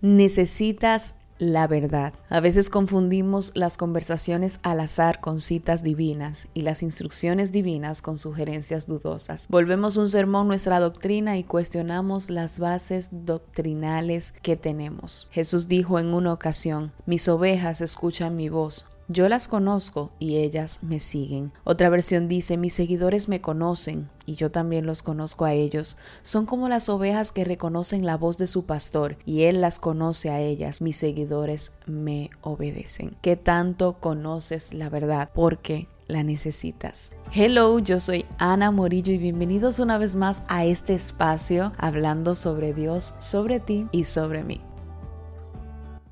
necesitas la verdad. A veces confundimos las conversaciones al azar con citas divinas y las instrucciones divinas con sugerencias dudosas. Volvemos un sermón nuestra doctrina y cuestionamos las bases doctrinales que tenemos. Jesús dijo en una ocasión, mis ovejas escuchan mi voz yo las conozco y ellas me siguen. Otra versión dice, mis seguidores me conocen y yo también los conozco a ellos. Son como las ovejas que reconocen la voz de su pastor y él las conoce a ellas. Mis seguidores me obedecen. ¿Qué tanto conoces la verdad? Porque la necesitas. Hello, yo soy Ana Morillo y bienvenidos una vez más a este espacio hablando sobre Dios, sobre ti y sobre mí.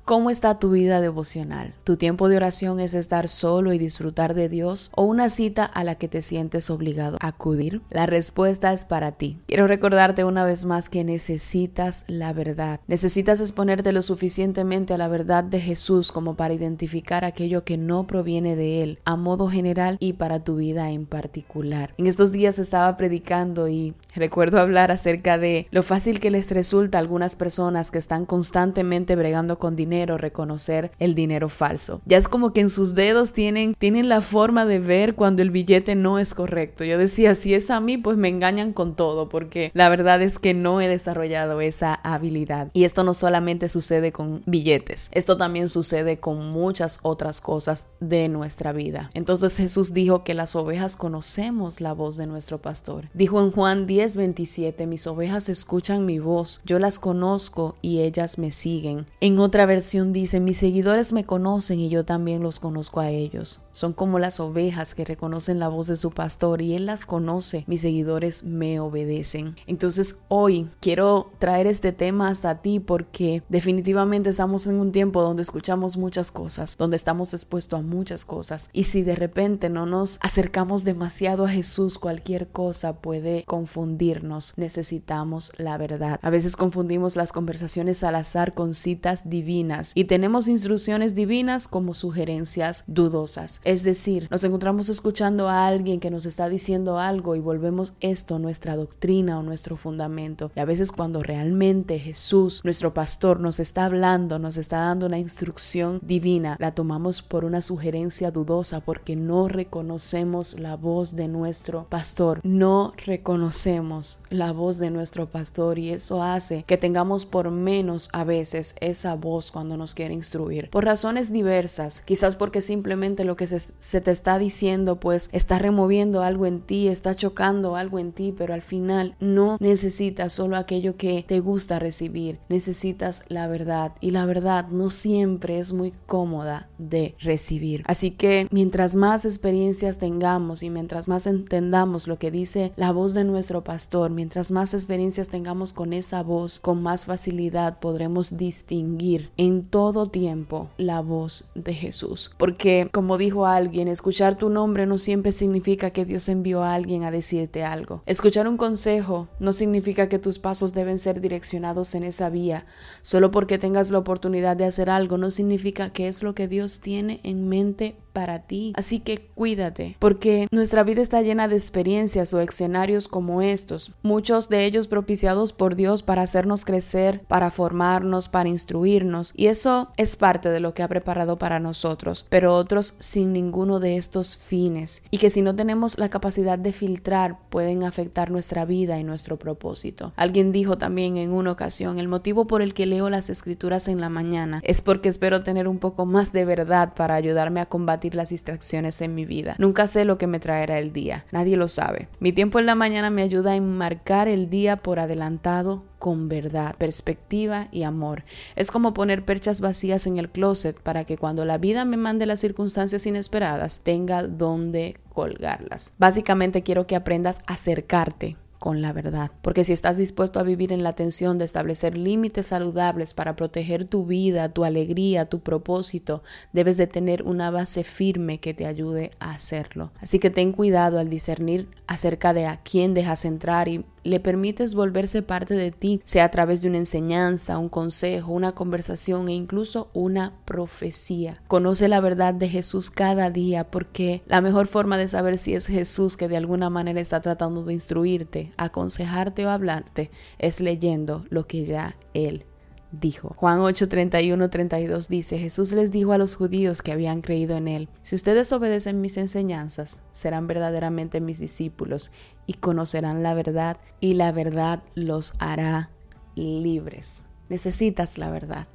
¿Cómo está tu vida devocional? ¿Tu tiempo de oración es estar solo y disfrutar de Dios o una cita a la que te sientes obligado a acudir? La respuesta es para ti. Quiero recordarte una vez más que necesitas la verdad. Necesitas exponerte lo suficientemente a la verdad de Jesús como para identificar aquello que no proviene de Él a modo general y para tu vida en particular. En estos días estaba predicando y recuerdo hablar acerca de lo fácil que les resulta a algunas personas que están constantemente bregando con dinero reconocer el dinero falso. Ya es como que en sus dedos tienen, tienen la forma de ver cuando el billete no es correcto. Yo decía, si es a mí, pues me engañan con todo, porque la verdad es que no he desarrollado esa habilidad. Y esto no solamente sucede con billetes, esto también sucede con muchas otras cosas de nuestra vida. Entonces Jesús dijo que las ovejas conocemos la voz de nuestro pastor. Dijo en Juan 10, 27, mis ovejas escuchan mi voz, yo las conozco y ellas me siguen. En otra versión, dice, mis seguidores me conocen y yo también los conozco a ellos. Son como las ovejas que reconocen la voz de su pastor y él las conoce. Mis seguidores me obedecen. Entonces hoy quiero traer este tema hasta ti porque definitivamente estamos en un tiempo donde escuchamos muchas cosas, donde estamos expuestos a muchas cosas. Y si de repente no nos acercamos demasiado a Jesús, cualquier cosa puede confundirnos. Necesitamos la verdad. A veces confundimos las conversaciones al azar con citas divinas y tenemos instrucciones divinas como sugerencias dudosas. Es decir, nos encontramos escuchando a alguien que nos está diciendo algo y volvemos esto nuestra doctrina o nuestro fundamento. Y a veces cuando realmente Jesús, nuestro pastor, nos está hablando, nos está dando una instrucción divina, la tomamos por una sugerencia dudosa porque no reconocemos la voz de nuestro pastor. No reconocemos la voz de nuestro pastor y eso hace que tengamos por menos a veces esa voz cuando nos quiere instruir. Por razones diversas, quizás porque simplemente lo que se, te está diciendo pues está removiendo algo en ti, está chocando algo en ti, pero al final no necesitas solo aquello que te gusta recibir, necesitas la verdad y la verdad no siempre es muy cómoda de recibir. Así que mientras más experiencias tengamos y mientras más entendamos lo que dice la voz de nuestro pastor, mientras más experiencias tengamos con esa voz, con más facilidad podremos distinguir en todo tiempo la voz de Jesús. Porque, como dijo alguien, escuchar tu nombre no siempre significa que Dios envió a alguien a decirte algo. Escuchar un consejo no significa que tus pasos deben ser direccionados en esa vía. Solo porque tengas la oportunidad de hacer algo no significa que es lo que Dios tiene en mente para ti. Así que cuídate, porque nuestra vida está llena de experiencias o escenarios como estos, muchos de ellos propiciados por Dios para hacernos crecer, para formarnos, para instruirnos, y eso es parte de lo que ha preparado para nosotros, pero otros sin ninguno de estos fines, y que si no tenemos la capacidad de filtrar pueden afectar nuestra vida y nuestro propósito. Alguien dijo también en una ocasión, el motivo por el que leo las escrituras en la mañana es porque espero tener un poco más de verdad para ayudarme a combatir las distracciones en mi vida. Nunca sé lo que me traerá el día, nadie lo sabe. Mi tiempo en la mañana me ayuda a enmarcar el día por adelantado con verdad, perspectiva y amor. Es como poner perchas vacías en el closet para que cuando la vida me mande las circunstancias inesperadas tenga donde colgarlas. Básicamente quiero que aprendas a acercarte con la verdad. Porque si estás dispuesto a vivir en la tensión de establecer límites saludables para proteger tu vida, tu alegría, tu propósito, debes de tener una base firme que te ayude a hacerlo. Así que ten cuidado al discernir acerca de a quién dejas entrar y le permites volverse parte de ti, sea a través de una enseñanza, un consejo, una conversación e incluso una profecía. Conoce la verdad de Jesús cada día porque la mejor forma de saber si es Jesús que de alguna manera está tratando de instruirte, aconsejarte o hablarte es leyendo lo que ya Él dijo. Juan 8, 31, 32 dice, Jesús les dijo a los judíos que habían creído en él, si ustedes obedecen mis enseñanzas, serán verdaderamente mis discípulos y conocerán la verdad y la verdad los hará libres. Necesitas la verdad.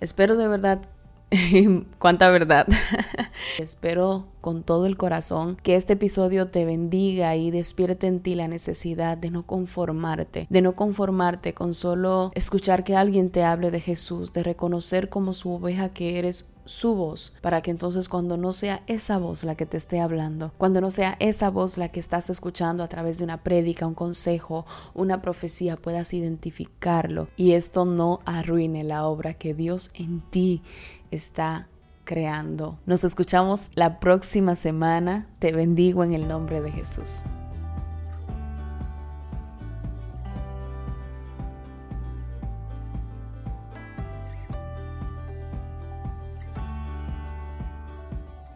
Espero de verdad cuánta verdad. Espero con todo el corazón que este episodio te bendiga y despierte en ti la necesidad de no conformarte, de no conformarte con solo escuchar que alguien te hable de Jesús, de reconocer como su oveja que eres su voz, para que entonces cuando no sea esa voz la que te esté hablando, cuando no sea esa voz la que estás escuchando a través de una prédica, un consejo, una profecía, puedas identificarlo y esto no arruine la obra que Dios en ti está creando. Nos escuchamos la próxima semana. Te bendigo en el nombre de Jesús.